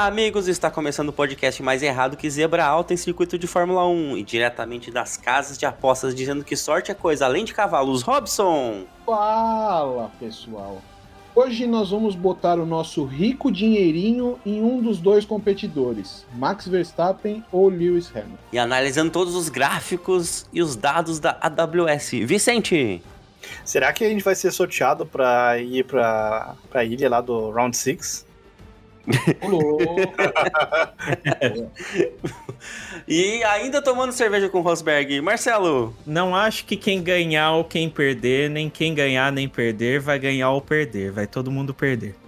Olá, amigos! Está começando o podcast mais errado que zebra alta em circuito de Fórmula 1 e diretamente das casas de apostas dizendo que sorte é coisa além de cavalos. Robson! Fala, pessoal! Hoje nós vamos botar o nosso rico dinheirinho em um dos dois competidores, Max Verstappen ou Lewis Hamilton. E analisando todos os gráficos e os dados da AWS. Vicente! Será que a gente vai ser sorteado para ir para a ilha lá do Round 6? e ainda tomando cerveja com Rosberg. Marcelo? Não acho que quem ganhar ou quem perder, nem quem ganhar nem perder, vai ganhar ou perder. Vai todo mundo perder.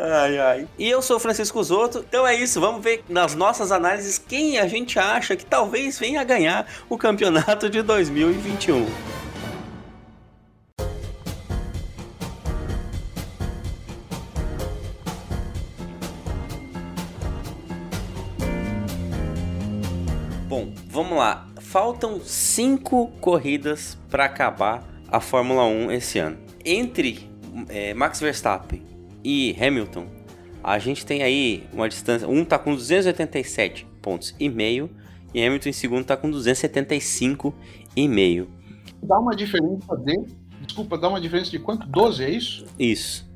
Ai, ai. E eu sou o Francisco Zoto. Então é isso, vamos ver nas nossas análises quem a gente acha que talvez venha a ganhar o campeonato de 2021. Faltam cinco corridas para acabar a Fórmula 1 esse ano. Entre é, Max Verstappen e Hamilton, a gente tem aí uma distância. Um tá com 287 pontos e meio e Hamilton em segundo tá com 275 e meio. Dá uma diferença de. Desculpa, dá uma diferença de quanto? 12, é isso? Isso.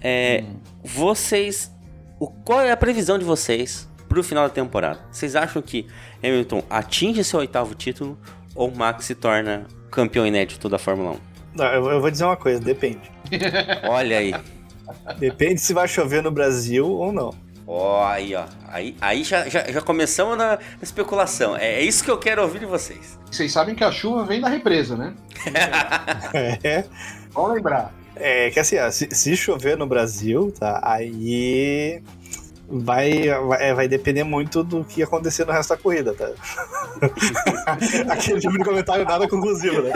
É, hum. Vocês. O, qual é a previsão de vocês pro final da temporada? Vocês acham que Hamilton atinge seu oitavo título ou Max se torna campeão inédito da Fórmula 1? Não, eu, eu vou dizer uma coisa, depende. Olha aí. Depende se vai chover no Brasil ou não. Ó, oh, aí, ó. Aí, aí já, já, já começamos na, na especulação. É, é, isso que eu quero ouvir de vocês. Vocês sabem que a chuva vem da represa, né? é. Vamos lembrar. É que assim, ó, se, se chover no Brasil, tá? Aí vai, vai, é, vai, depender muito do que acontecer no resto da corrida, tá? Aquele tipo de comentário nada conclusivo, né?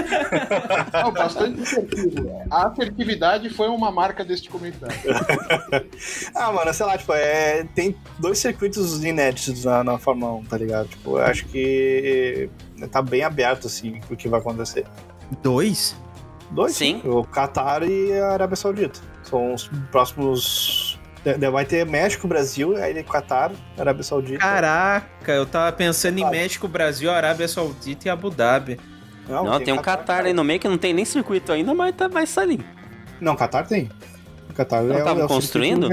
Não, bastante assertivo. A assertividade foi uma marca deste comentário. ah, mano, sei lá, tipo, é, tem dois circuitos inéditos na, na Fórmula 1, tá ligado? Tipo, eu acho que tá bem aberto, assim, o que vai acontecer. Dois? Dois? Sim. O Qatar e a Arábia Saudita. São os próximos Vai ter México, Brasil, aí Qatar, Arábia Saudita. Caraca, eu tava pensando em México, Brasil, Arábia Saudita e Abu Dhabi. Não, não tem, tem um Qatar aí no meio que não tem nem circuito ainda, mas tá, vai sair. Não, Qatar tem. O Qatar não é, tava é construindo?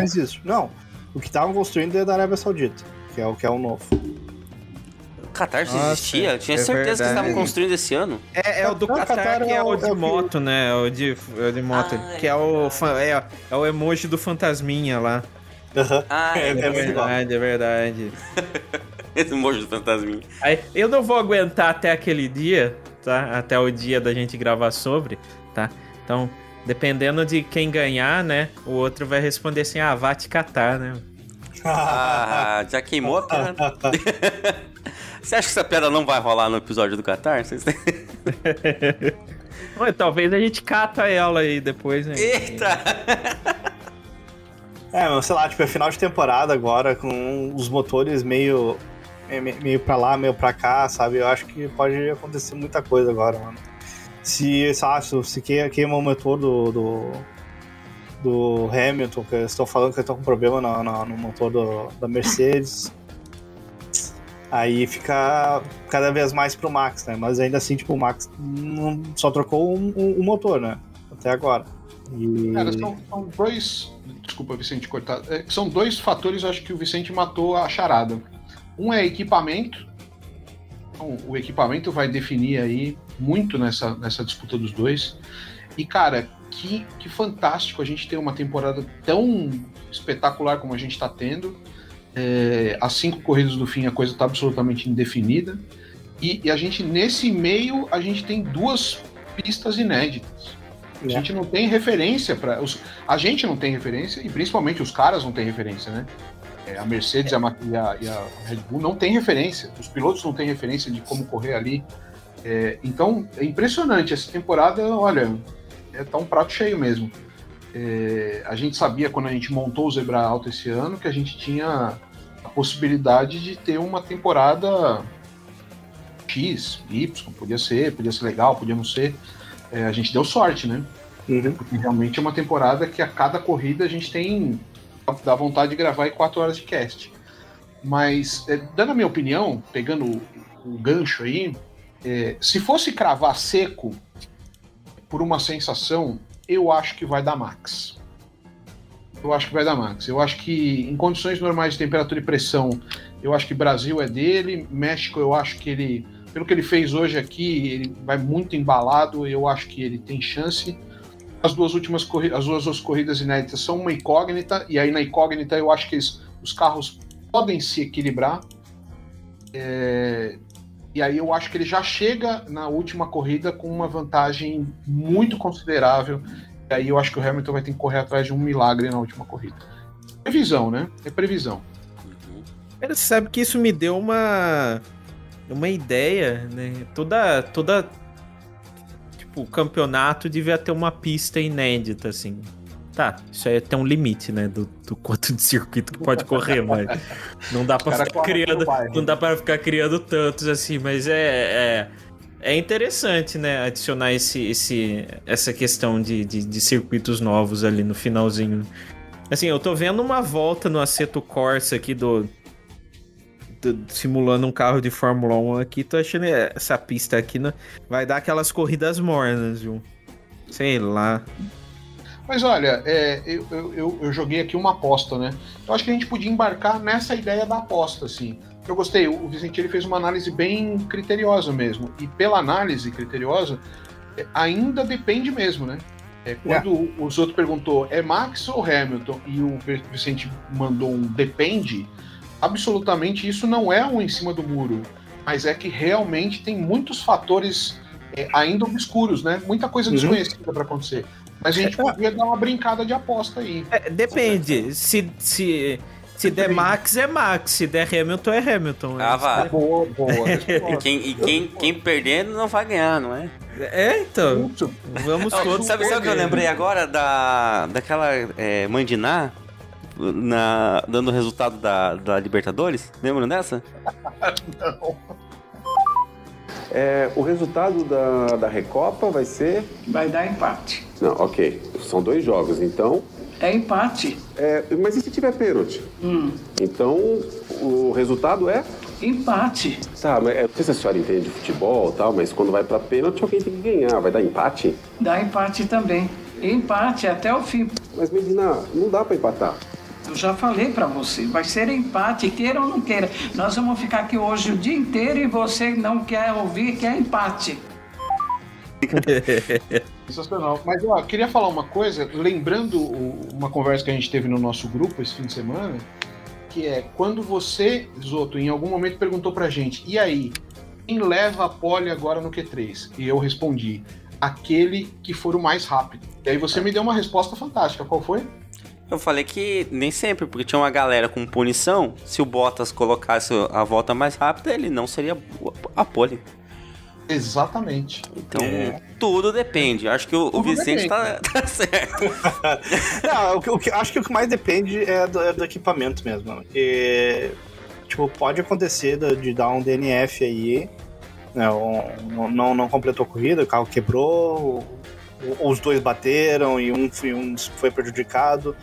Não, o que estavam construindo é da Arábia Saudita, que é o que é o novo. Qatar Nossa, existia? Eu tinha é certeza verdade. que estavam construindo esse ano. É, é o do Qatar, que é, é o, de moto, né? O de, é o de moto. Ah, que é, o, é, é o emoji do fantasminha lá. Uhum. Ah, é, é, é verdade, é verdade. Esse emoji do fantasminha. Aí, eu não vou aguentar até aquele dia, tá? Até o dia da gente gravar sobre, tá? Então, dependendo de quem ganhar, né? O outro vai responder assim, ah, vá te catar, né? Ah, já queimou a piada. Você acha que essa piada não vai rolar no episódio do Qatar? Vocês têm... Talvez a gente cata ela aí depois, né? Eita! É, mas sei lá, tipo, é final de temporada agora, com os motores meio, meio pra lá, meio pra cá, sabe? Eu acho que pode acontecer muita coisa agora, mano. Se, sei lá, se queima o motor do, do, do Hamilton, que eles estão falando que estão com problema no, no, no motor do, da Mercedes. Aí fica cada vez mais pro Max, né? Mas ainda assim, tipo, o Max só trocou um, um, um motor, né? Até agora. E... Cara, são, são, dois. Desculpa, Vicente, cortar. É, são dois fatores, acho que o Vicente matou a charada. Um é equipamento. Então, o equipamento vai definir aí muito nessa, nessa disputa dos dois. E, cara, que, que fantástico a gente ter uma temporada tão espetacular como a gente está tendo. É, as cinco corridas do fim, a coisa está absolutamente indefinida. E, e, a gente, nesse meio, a gente tem duas pistas inéditas. A gente não tem referência para. A gente não tem referência, e principalmente os caras não têm referência, né? É, a Mercedes a, e, a, e, a, Red Bull não têm referência, os pilotos não têm referência de como correr ali. É, então, é impressionante. Essa temporada, olha, é, tá um prato cheio mesmo. É, a gente sabia quando a gente montou o Zebra Alto esse ano que a gente tinha possibilidade de ter uma temporada X, Y, podia ser, podia ser legal, podia não ser. É, a gente deu sorte, né? Uhum. Porque realmente é uma temporada que a cada corrida a gente tem. dá vontade de gravar em 4 horas de cast. Mas, é, dando a minha opinião, pegando o, o gancho aí, é, se fosse cravar seco por uma sensação, eu acho que vai dar max. Eu acho que vai dar max. Eu acho que em condições normais de temperatura e pressão, eu acho que Brasil é dele. México, eu acho que ele, pelo que ele fez hoje aqui, ele vai muito embalado. Eu acho que ele tem chance. As duas últimas corridas, as duas, corridas inéditas são uma incógnita, e aí na incógnita eu acho que eles, os carros podem se equilibrar. É, e aí eu acho que ele já chega na última corrida com uma vantagem muito considerável. E aí eu acho que o Hamilton vai ter que correr atrás de um milagre na última corrida. Previsão, né? É previsão. Você sabe que isso me deu uma uma ideia, né? Toda toda tipo, o campeonato devia ter uma pista inédita assim. Tá, isso aí tem um limite, né? Do, do quanto de circuito que pode correr, mas não dá pra ficar criando. Não dá para ficar criando tantos assim, mas é, é, é, interessante, né? Adicionar esse, esse, essa questão de, de, de circuitos novos ali no finalzinho. Assim, eu tô vendo uma volta no Aceto Corsa aqui do, do, simulando um carro de Fórmula 1 aqui, tô achando essa pista aqui né, vai dar aquelas corridas mornas, viu? Sei lá. Mas olha, é, eu, eu, eu, joguei aqui uma aposta, né? Eu acho que a gente podia embarcar nessa ideia da aposta, assim. Eu gostei, o Vicente ele fez uma análise bem criteriosa mesmo. E pela análise criteriosa, é, ainda depende mesmo, né? É, quando é. o Zoto perguntou é Max ou Hamilton e o Vicente mandou um depende, absolutamente isso não é um em cima do muro, mas é que realmente tem muitos fatores é, ainda obscuros, né? Muita coisa uhum. desconhecida para acontecer. Mas a gente podia dar uma brincada de aposta aí. É, depende. Se, se, se der Max, é Max. Se der Hamilton, é Hamilton. Ah, vai. Boa, boa. e quem, e quem, quem perdendo não vai ganhar, não é? É, então. Vamos todos. Sabe, sabe o que eu lembrei agora da, daquela é, Mandiná? Na, dando o resultado da, da Libertadores? Lembram dessa? não. É, o resultado da, da Recopa vai ser? Vai dar empate. Não, ok. São dois jogos, então. É empate. É, mas e se tiver pênalti? Hum. Então, o resultado é? Empate. Tá, mas é, não sei se a senhora entende de futebol e tal, mas quando vai pra pênalti, alguém tem que ganhar. Vai dar empate? Dá empate também. Empate até o fim. Mas, Medina, não dá pra empatar. Eu já falei para você, vai ser empate, queira ou não queira. Nós vamos ficar aqui hoje o dia inteiro e você não quer ouvir que é empate. Sensacional. Mas ó, queria falar uma coisa, lembrando uma conversa que a gente teve no nosso grupo esse fim de semana, que é quando você, Zoto, em algum momento perguntou pra gente, e aí, quem leva a pole agora no Q3? E eu respondi, aquele que for o mais rápido. E aí você me deu uma resposta fantástica. Qual foi? Eu falei que nem sempre, porque tinha uma galera com punição. Se o Bottas colocasse a volta mais rápida, ele não seria a pole. Exatamente. Então, é. tudo depende. Acho que o, o Vicente tá, tá, certo. não, o, o, acho que o que mais depende é do, é do equipamento mesmo. Porque, tipo, pode acontecer de dar um DNF aí. Né, um, não, não completou a corrida, o carro quebrou, os dois bateram e um, um foi prejudicado.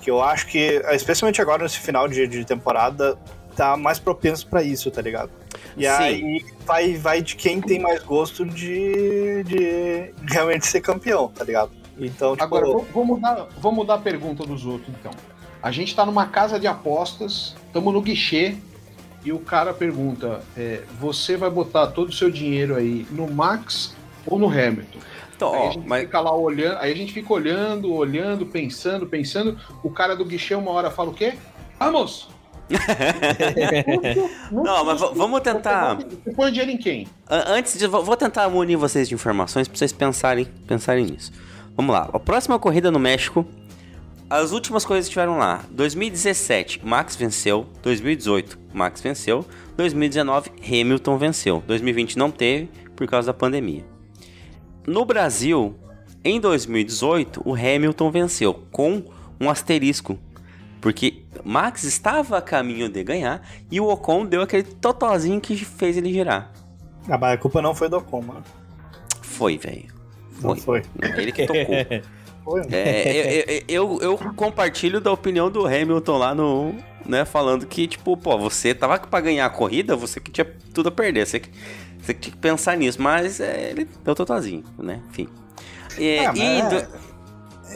Que eu acho que, especialmente agora nesse final de, de temporada, tá mais propenso para isso, tá ligado? E Sim. aí vai, vai de quem tem mais gosto de, de realmente ser campeão, tá ligado? Então, tipo... Agora, vou, mudar, vou mudar a pergunta dos outros, então. A gente tá numa casa de apostas, estamos no guichê, e o cara pergunta: é, você vai botar todo o seu dinheiro aí no Max ou no Hamilton? Então, aí ó, a gente mas... fica lá olhando, aí a gente fica olhando, olhando, pensando, pensando. O cara do guichê uma hora fala o quê? Vamos! Não, mas vamos tentar. Você põe dinheiro em quem? Antes de. Vou tentar unir vocês de informações para vocês pensarem, pensarem nisso. Vamos lá. A próxima corrida no México. As últimas coisas que tiveram lá. 2017, Max venceu. 2018, Max venceu. 2019, Hamilton venceu. 2020 não teve por causa da pandemia. No Brasil, em 2018, o Hamilton venceu com um asterisco, porque Max estava a caminho de ganhar e o Ocon deu aquele totozinho que fez ele girar. Ah, mas a culpa não foi do Ocon, mano. Foi, velho. Não foi. Não, ele que tocou. foi. É, eu, eu, eu, compartilho da opinião do Hamilton lá no. Né, falando que, tipo, pô, você tava pra ganhar a corrida, você que tinha tudo a perder. Você que, você que tinha que pensar nisso. Mas é, ele deu totozinho, né? Enfim. É, e, do...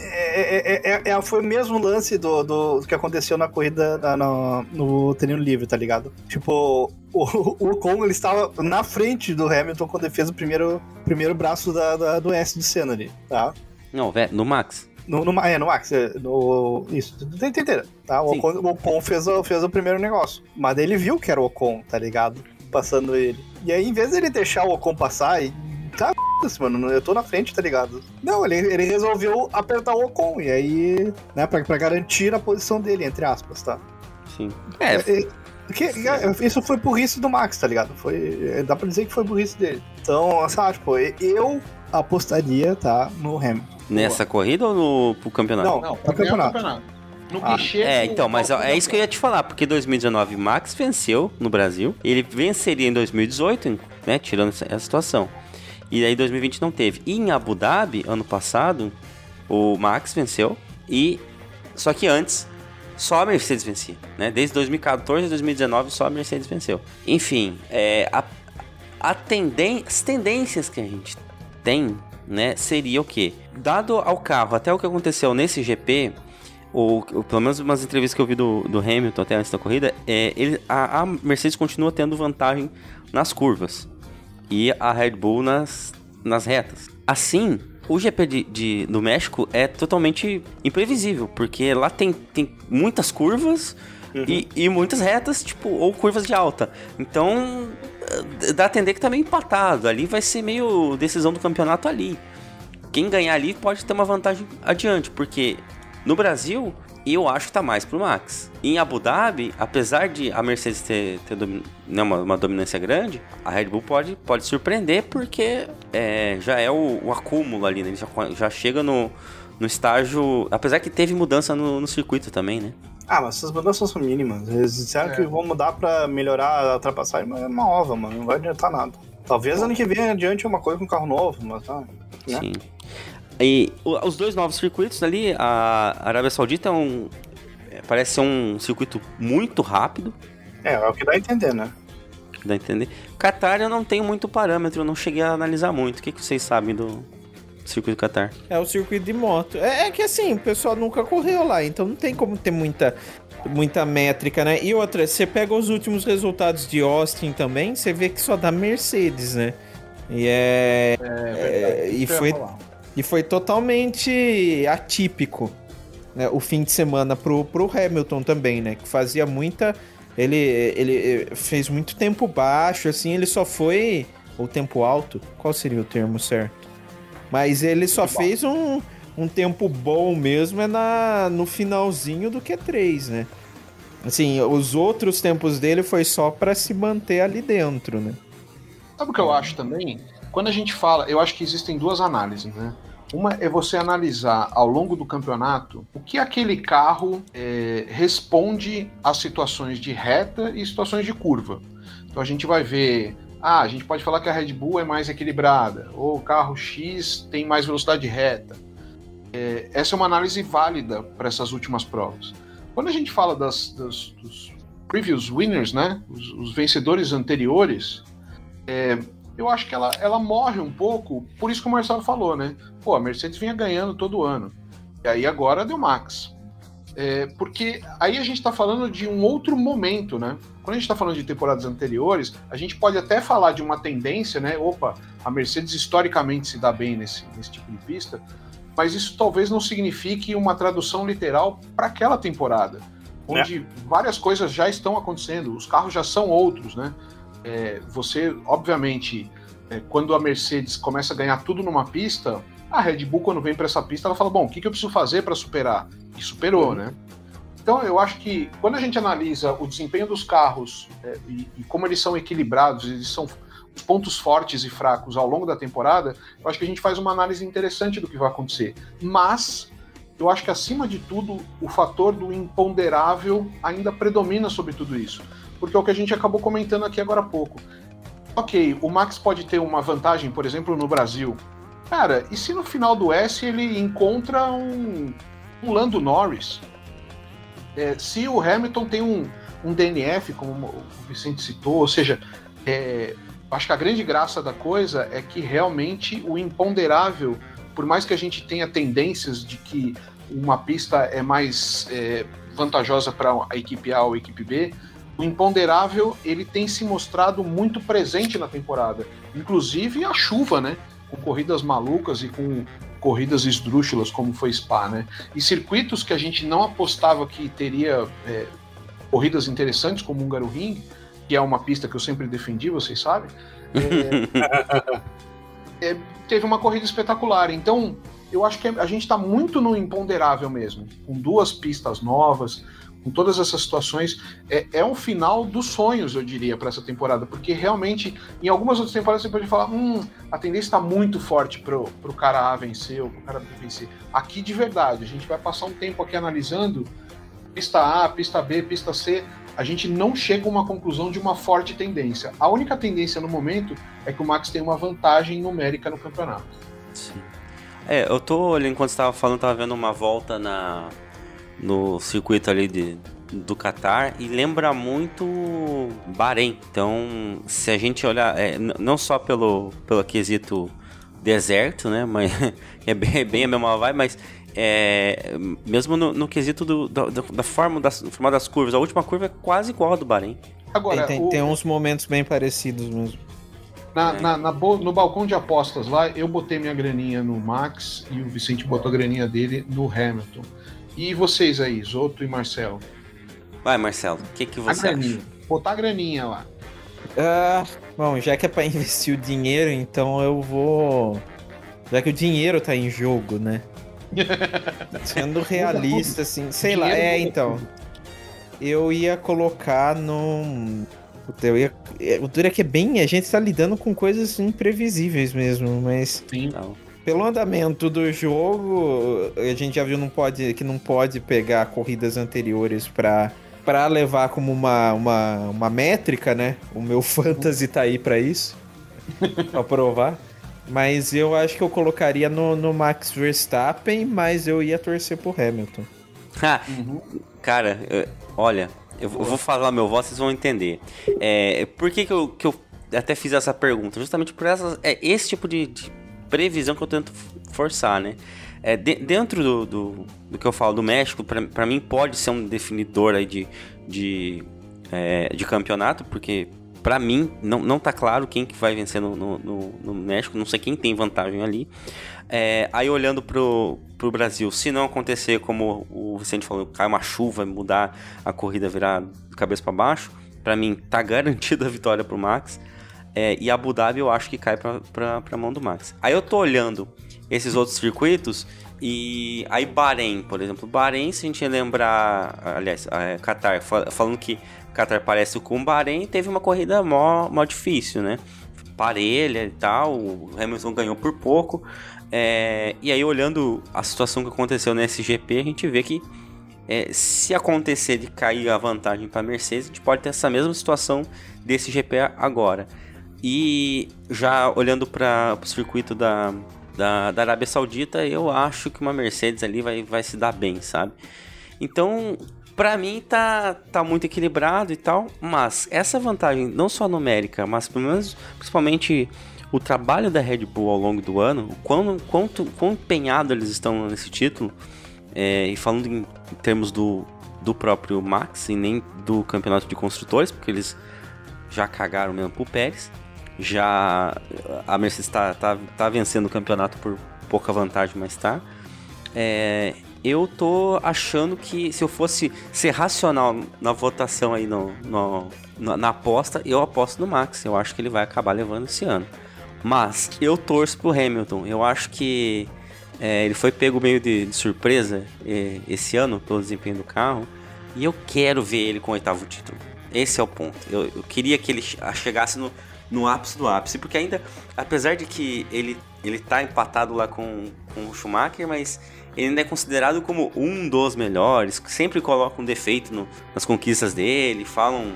É, é, é, foi o mesmo lance do, do, do que aconteceu na corrida na, no, no treino livre, tá ligado? Tipo, o, o Ocon ele estava na frente do Hamilton quando ele fez o primeiro, primeiro braço da, da do S do Senna ali, tá? Não, velho, no Max. No, no, é, no Max, é, no, isso, tá entendendo? Tá? O Ocon, o Ocon, fez, o, fez o primeiro negócio. Mas ele viu que era o Ocon, tá ligado? Passando ele. E aí, em vez dele deixar o Ocon passar e tá, mano, eu tô na frente, tá ligado? Não, ele, ele resolveu apertar o Ocon, e aí, né, pra, pra garantir a posição dele, entre aspas, tá? Sim. É. é que, é, isso foi burrice do Max, tá ligado? Foi, dá pra dizer que foi burrice dele. Então, sabe, tipo, eu apostaria, tá, no Hamilton. Nessa corrida ou no pro campeonato? Não, não pro campeonato. campeonato. No ah, é, então, mas é isso que eu ia te falar, porque 2019 Max venceu no Brasil, ele venceria em 2018, né, tirando essa situação. E aí 2020 não teve. E em Abu Dhabi, ano passado, o Max venceu e só que antes só a Mercedes vencia, né? Desde 2014 a 2019 só a Mercedes venceu. Enfim, é, a, a tenden as tendências que a gente tem, né, seria o quê? Dado ao carro, até o que aconteceu nesse GP, ou, ou pelo menos umas entrevistas que eu vi do, do Hamilton até antes da corrida, é, ele, a, a Mercedes continua tendo vantagem nas curvas e a Red Bull nas, nas retas. Assim, o GP de, de, do México é totalmente imprevisível, porque lá tem, tem muitas curvas uhum. e, e, muitas retas, tipo, ou curvas de alta. Então, eh, dá a entender que tá meio empatado. Ali vai ser meio decisão do campeonato ali. Quem ganhar ali pode ter uma vantagem adiante, porque no Brasil eu acho que tá mais pro Max. Em Abu Dhabi, apesar de a Mercedes ter, ter né, uma, uma, dominância grande, a Red Bull pode, pode surpreender porque é, já é o, o, acúmulo ali, né? Ele já, já chega no, no estágio. Apesar que teve mudança no, no circuito também, né? Ah, mas essas mudanças são mínimas. Eles disseram é. que vão mudar pra melhorar a ultrapassagem, mas é uma ova, mano. Não vai adiantar nada. Talvez ano que vem adiante uma coisa com carro novo, mas tá. Né? Sim. E os dois novos circuitos ali, a Arábia Saudita é um. É, parece ser um circuito muito rápido. É, é o que dá a entender, né? Dá a entender. Qatar eu não tenho muito parâmetro, eu não cheguei a analisar muito. O que, que vocês sabem do circuito Qatar? É o circuito de moto. É, é que assim, o pessoal nunca correu lá, então não tem como ter muita muita métrica, né? E outra, você pega os últimos resultados de Austin também, você vê que só dá Mercedes, né? E é. é, é e foi. E foi totalmente atípico né, o fim de semana pro, pro Hamilton também, né? Que fazia muita. Ele, ele fez muito tempo baixo, assim, ele só foi. Ou tempo alto? Qual seria o termo certo? Mas ele só fez um, um tempo bom mesmo é na, no finalzinho do Q3, né? Assim, os outros tempos dele foi só para se manter ali dentro, né? Sabe o que eu acho também? Quando a gente fala, eu acho que existem duas análises, né? Uma é você analisar ao longo do campeonato o que aquele carro é, responde às situações de reta e situações de curva. Então a gente vai ver ah, a gente pode falar que a Red Bull é mais equilibrada, ou o carro X tem mais velocidade reta. É, essa é uma análise válida para essas últimas provas. Quando a gente fala das, das dos previous winners, né, os, os vencedores anteriores, é, eu acho que ela, ela morre um pouco, por isso que o Marcelo falou, né? Pô, a Mercedes vinha ganhando todo ano. E aí agora deu Max. É, porque aí a gente está falando de um outro momento, né? Quando a gente está falando de temporadas anteriores, a gente pode até falar de uma tendência, né? Opa, a Mercedes historicamente se dá bem nesse, nesse tipo de pista, mas isso talvez não signifique uma tradução literal para aquela temporada, onde é. várias coisas já estão acontecendo, os carros já são outros, né? É, você, obviamente, é, quando a Mercedes começa a ganhar tudo numa pista, a Red Bull, quando vem para essa pista, ela fala: bom, o que, que eu preciso fazer para superar? E superou, uhum. né? Então, eu acho que quando a gente analisa o desempenho dos carros é, e, e, como eles são equilibrados, eles são os pontos fortes e fracos ao longo da temporada, eu acho que a gente faz uma análise interessante do que vai acontecer. Mas eu acho que acima de tudo o fator do imponderável ainda predomina sobre tudo isso porque é o que a gente acabou comentando aqui agora há pouco. Ok, o Max pode ter uma vantagem, por exemplo, no Brasil, Cara, e se no final do S ele encontra um, um Lando Norris? É, se o Hamilton tem um, um DNF, como o Vicente citou, ou seja, é, acho que a grande graça da coisa é que realmente o imponderável, por mais que a gente tenha tendências de que uma pista é mais é, vantajosa para a equipe A ou a equipe B, o imponderável ele tem se mostrado muito presente na temporada, inclusive a chuva, né? Com corridas malucas e com corridas esdrúxulas, como foi Spa, né? E circuitos que a gente não apostava que teria é, corridas interessantes, como o Húngaro Ring, que é uma pista que eu sempre defendi, vocês sabem. É, é, teve uma corrida espetacular. Então, eu acho que a gente está muito no imponderável mesmo, com duas pistas novas, com todas essas situações, é, é um final dos sonhos, eu diria, para essa temporada, porque realmente, em algumas outras temporadas você pode falar, hum, a tendência está muito forte pro, pro cara A vencer ou pro cara B vencer. Aqui, de verdade, a gente vai passar um tempo aqui analisando pista A, pista B, pista C, a gente não chega a uma conclusão de uma forte tendência. A única tendência no momento é que o Max tem uma vantagem numérica no campeonato. Sim. É, eu tô olhando, enquanto você tava falando, tava vendo uma volta na, no circuito ali de, do Qatar e lembra muito Bahrein. Então, se a gente olhar, é, não só pelo, pelo quesito deserto, né, mas é bem, bem a mesma vibe, mas é, mesmo no, no quesito do, da, da, forma das, forma das curvas, a última curva é quase igual a do Bahrein. Agora, tem, tem, o... tem uns momentos bem parecidos mesmo. Na, é. na, na, no balcão de apostas lá, eu botei minha graninha no Max e o Vicente botou a graninha dele no Hamilton. E vocês aí, Zoto e Marcelo? Vai, Marcelo, o que, que você a graninha. acha? Botar a graninha lá. Uh, bom, já que é pra investir o dinheiro, então eu vou. Já que o dinheiro tá em jogo, né? Sendo realista, assim, sei lá, é então. Eu ia colocar num. Eu ia... É, o duro é que é bem. A gente tá lidando com coisas imprevisíveis mesmo, mas. Sim. Pelo andamento do jogo, a gente já viu não pode, que não pode pegar corridas anteriores pra, pra levar como uma, uma, uma métrica, né? O meu fantasy tá aí pra isso. pra provar. Mas eu acho que eu colocaria no, no Max Verstappen, mas eu ia torcer pro Hamilton. Cara, olha, eu vou falar meu voto, vocês vão entender. É, por que, que, eu, que eu até fiz essa pergunta? Justamente por essa, é, esse tipo de, de previsão que eu tento forçar, né? É, de, dentro do, do, do, que eu falo do México, para mim pode ser um definidor aí de, de, é, de campeonato, porque para mim não, não tá claro quem que vai vencer no, no, no, no México, não sei quem tem vantagem ali. É, aí olhando pro, pro Brasil, se não acontecer como o Vicente falou, cai uma chuva, mudar a corrida, virar cabeça para baixo, para mim tá garantida a vitória pro Max. É, e Abu Dhabi eu acho que cai pra, pra, pra mão do Max. Aí eu tô olhando esses outros circuitos e aí Bahrein, por exemplo. Bahrein, se a gente lembrar, aliás, é, Qatar, falando que Qatar parece com Bahrein, teve uma corrida mó, mó difícil, né? Parelha e tal, o Hamilton ganhou por pouco. É, e aí olhando a situação que aconteceu nesse GP, a gente vê que é, se acontecer de cair a vantagem para Mercedes, a gente pode ter essa mesma situação desse GP agora. E já olhando para o circuito da, da, da, Arábia Saudita, eu acho que uma Mercedes ali vai, vai se dar bem, sabe? Então, para mim tá, tá muito equilibrado e tal, mas essa vantagem, não só numérica, mas pelo menos, principalmente o trabalho da Red Bull ao longo do ano, o quão, quanto, quão empenhado eles estão nesse título, é, e falando em, termos do, do próprio Max e nem do campeonato de construtores, porque eles já cagaram mesmo pro Pérez já a Mercedes está tá, tá vencendo o campeonato por pouca vantagem, mas tá. É, eu tô achando que se eu fosse ser racional na votação aí no, no, na, na, aposta, eu aposto no Max. Eu acho que ele vai acabar levando esse ano. Mas eu torço pro Hamilton. Eu acho que é, ele foi pego meio de, de surpresa é, esse ano pelo desempenho do carro. E eu quero ver ele com o oitavo título. Esse é o ponto. Eu, eu queria que ele chegasse no, no ápice do ápice, porque ainda, apesar de que ele, ele tá empatado lá com, com o Schumacher, mas ele ainda é considerado como um dos melhores, sempre coloca um defeito no, nas conquistas dele, falam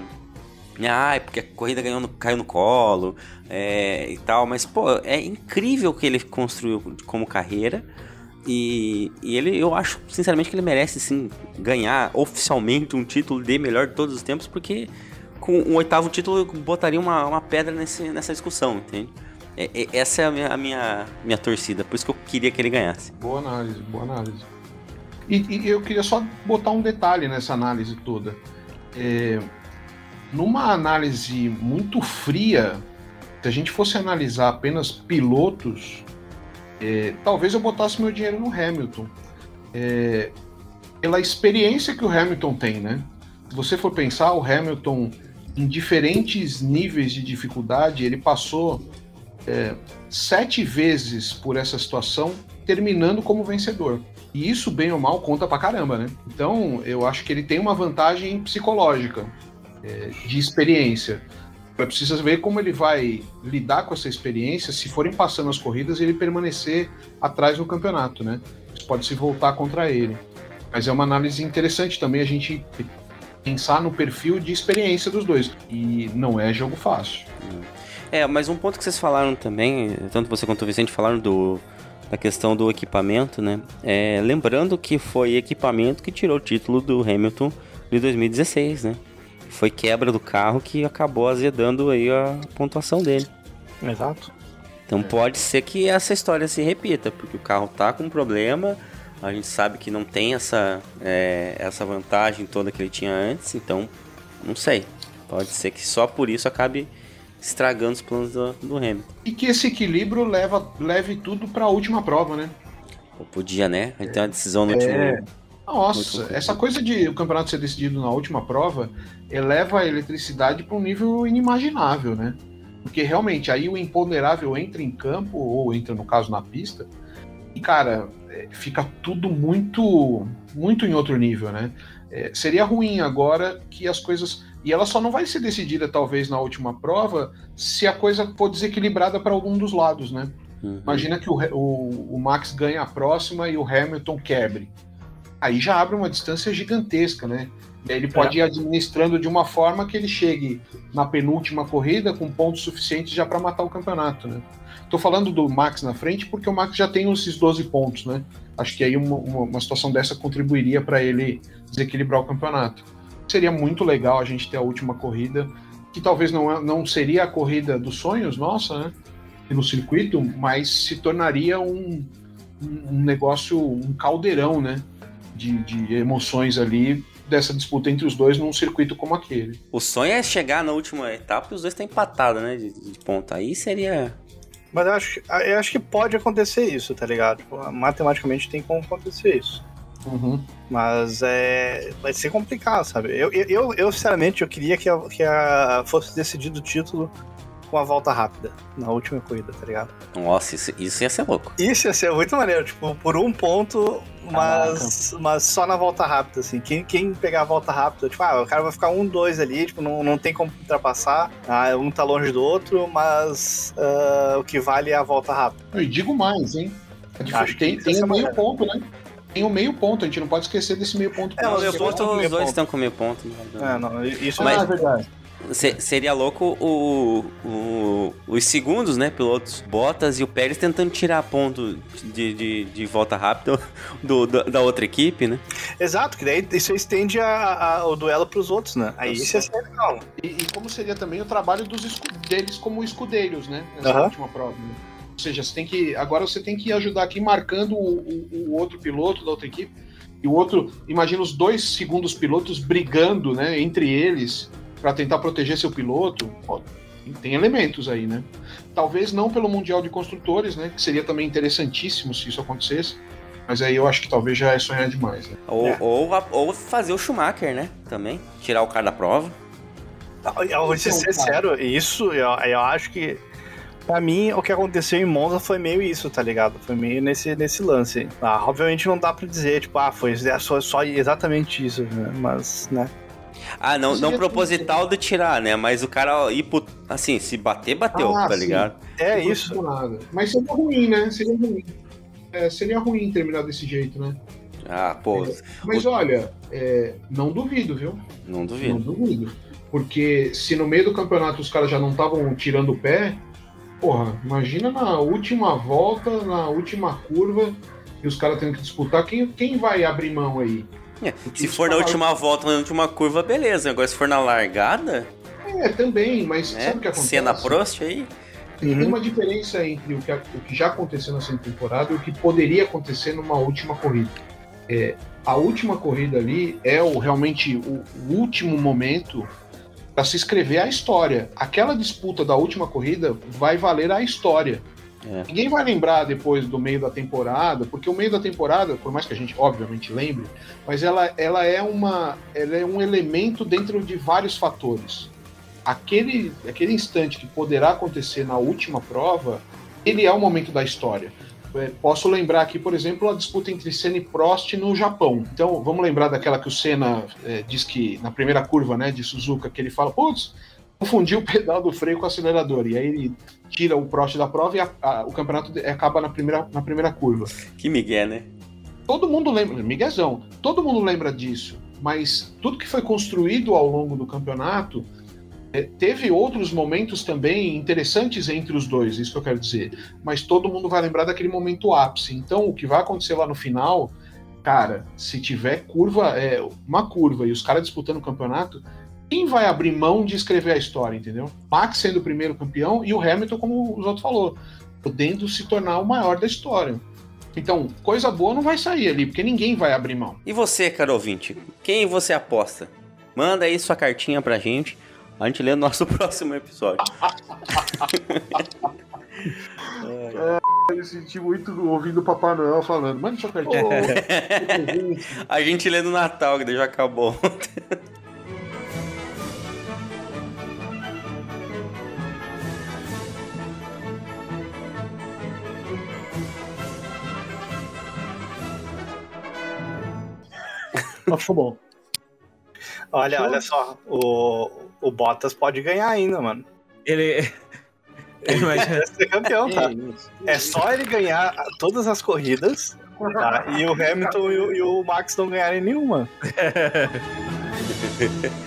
Ah, é porque a corrida ganhou no, caiu no colo é, e tal, mas pô, é incrível o que ele construiu como carreira. E, e, ele, eu acho, sinceramente, que ele merece sim ganhar oficialmente um título de melhor de todos os tempos, porque com o oitavo título botaria uma, uma pedra nesse, nessa discussão, entende? É, é, essa é a minha, a minha, minha torcida, por isso que eu queria que ele ganhasse. Boa análise, boa análise. E, e eu queria só botar um detalhe nessa análise toda. É, numa análise muito fria, se a gente fosse analisar apenas pilotos, é, talvez eu botasse meu dinheiro no Hamilton. É, pela experiência que o Hamilton tem, né? Se você for pensar, o Hamilton, em diferentes níveis de dificuldade, ele passou é, sete vezes por essa situação, terminando como vencedor. E isso, bem ou mal, conta pra caramba, né? Então, eu acho que ele tem uma vantagem psicológica, é, de experiência. Vai precisar ver como ele vai lidar com essa experiência se forem passando as corridas e ele permanecer atrás no campeonato, né? Isso pode se voltar contra ele. Mas é uma análise interessante também a gente pensar no perfil de experiência dos dois. E não é jogo fácil. É, mas um ponto que vocês falaram também, tanto você quanto o Vicente falaram do, da questão do equipamento, né? É, lembrando que foi equipamento que tirou o título do Hamilton de 2016, né? Foi quebra do carro que acabou azedando aí a pontuação dele. Exato. Então pode ser que essa história se repita, porque o carro tá com problema, a gente sabe que não tem essa, é, essa vantagem toda que ele tinha antes, então não sei. Pode ser que só por isso acabe estragando os planos do, do Hamilton. E que esse equilíbrio leva, leve tudo para a última prova, né? Ou podia, né? A gente tem uma decisão no é... último. Nossa, essa coisa de o campeonato ser decidido na última prova eleva a eletricidade para um nível inimaginável, né? Porque realmente aí o imponderável entra em campo, ou entra, no caso, na pista, e, cara, é, fica tudo muito, muito em outro nível, né? É, seria ruim agora que as coisas. E ela só não vai ser decidida, talvez, na última prova, se a coisa for desequilibrada para algum dos lados, né? Uhum. Imagina que o, o, o, Max ganha a próxima e o Hamilton quebre. Aí já abre uma distância gigantesca, né? Ele pode é. ir administrando de uma forma que ele chegue na penúltima corrida com pontos suficientes já para matar o campeonato, né? Tô falando do Max na frente porque o Max já tem esses 12 pontos, né? Acho que aí uma, uma, uma situação dessa contribuiria para ele desequilibrar o campeonato. Seria muito legal a gente ter a última corrida, que talvez não, é, não seria a corrida dos sonhos nossa, né? No circuito, mas se tornaria um, um negócio, um caldeirão, né? De, de emoções ali dessa disputa entre os dois num circuito como aquele. O sonho é chegar na última etapa e os dois estão empatados, né? De, de ponta. Aí seria mas eu acho, eu acho que pode acontecer isso, tá ligado? Tipo, matematicamente tem como acontecer isso. Uhum. Mas é, vai ser complicado, sabe? Eu, eu, eu, sinceramente, eu queria que, a, que a, fosse decidido o título com a volta rápida na última corrida, tá ligado? Nossa, isso, isso ia ser louco. Isso ia ser muito maneiro, tipo, por um ponto, mas, mas só na volta rápida, assim. Quem, quem pegar a volta rápida, tipo, ah, o cara vai ficar um, dois ali, tipo, não, não tem como ultrapassar, ah, um tá longe do outro, mas uh, o que vale é a volta rápida. Eu digo mais, hein? Acho tem, tem um meio ponto, né? Tem um meio ponto, a gente não pode esquecer desse meio ponto. É, o meio ponto, os dois estão com meio ponto. É, não, isso mas, é verdade seria louco o, o, os segundos, né? Pilotos Bottas e o Pérez tentando tirar ponto de, de, de volta rápida do, do, da outra equipe, né? Exato, que daí isso estende a, a, o duelo para os outros, né? Aí isso ser legal. E, e, como seria também o trabalho dos deles como escudeiros, né? Nessa última prova. Né? Ou seja, você tem que. Agora você tem que ajudar aqui marcando o, o, o outro piloto da outra equipe. E o outro, imagina os dois segundos pilotos brigando, né, entre eles para tentar proteger seu piloto, ó, tem elementos aí, né? Talvez não pelo Mundial de Construtores, né? Que seria também interessantíssimo se isso acontecesse. Mas aí eu acho que talvez já é sonhar demais, né? Ou, é. ou, ou, fazer o Schumacher, né? Também. Tirar o cara da prova. Eu vou ser sincero, isso eu, eu acho que. Pra mim, o que aconteceu em Monza foi meio isso, tá ligado? Foi meio nesse, nesse lance. Ah, obviamente não dá pra dizer, tipo, ah, foi só, só exatamente isso, né? Mas, né? Ah, não, não proposital de tirar, né? Mas o cara ir pro. Assim, se bater, bateu, ah, tá sim. ligado? É isso. Mas seria ruim, né? Seria ruim. É, seria ruim terminar desse jeito, né? Ah, pô. É, mas o... olha, é, não duvido, viu? Não duvido. Não duvido. Porque se no meio do campeonato os caras já não estavam tirando o pé, porra, imagina na última volta, na última curva, e os caras tendo que disputar, quem, quem vai abrir mão aí? É, se for na última volta, na última curva, beleza. Agora, se for na largada. É, também, mas né? sabe o que acontece? Cena Prost aí. Tem uhum. uma diferença entre o que, o que já aconteceu nessa temporada e o que poderia acontecer numa última corrida. É, a última corrida ali é o, realmente o, o último momento para se escrever a história. Aquela disputa da última corrida vai valer a história. É. Ninguém vai lembrar depois do meio da temporada, porque o meio da temporada, por mais que a gente obviamente lembre, mas ela, ela, é, uma, ela é um elemento dentro de vários fatores. Aquele, aquele instante que poderá acontecer na última prova, ele é o momento da história. É, posso lembrar aqui, por exemplo, a disputa entre Senna e Prost no Japão. Então, vamos lembrar daquela que o Senna é, diz que na primeira curva né, de Suzuka, que ele fala, putz, confundiu o pedal do freio com o acelerador. E aí ele tira o Prost da prova e a, a, o campeonato acaba na primeira, na primeira curva. Que migué, né? Todo mundo lembra, miguezão, todo mundo lembra disso, mas tudo que foi construído ao longo do campeonato é, teve outros momentos também interessantes entre os dois, isso que eu quero dizer. Mas todo mundo vai lembrar daquele momento ápice. Então, o que vai acontecer lá no final, cara, se tiver curva, é, uma curva e os caras disputando o campeonato, quem vai abrir mão de escrever a história, entendeu? Max sendo o primeiro campeão e o Hamilton, como o outros falou, podendo se tornar o maior da história. Então, coisa boa não vai sair ali, porque ninguém vai abrir mão. E você, caro ouvinte, quem você aposta? Manda aí sua cartinha pra gente, a gente lê no nosso próximo episódio. é, eu senti muito ouvindo o Papai Noel falando, manda sua cartinha. a gente lê no Natal, que já acabou. Mas ficou bom. Olha, olha só, o, o Bottas pode ganhar ainda, mano. Ele. Ele vai ser campeão, tá? É só ele ganhar todas as corridas tá? e o Hamilton e o, e o Max não ganharem nenhuma.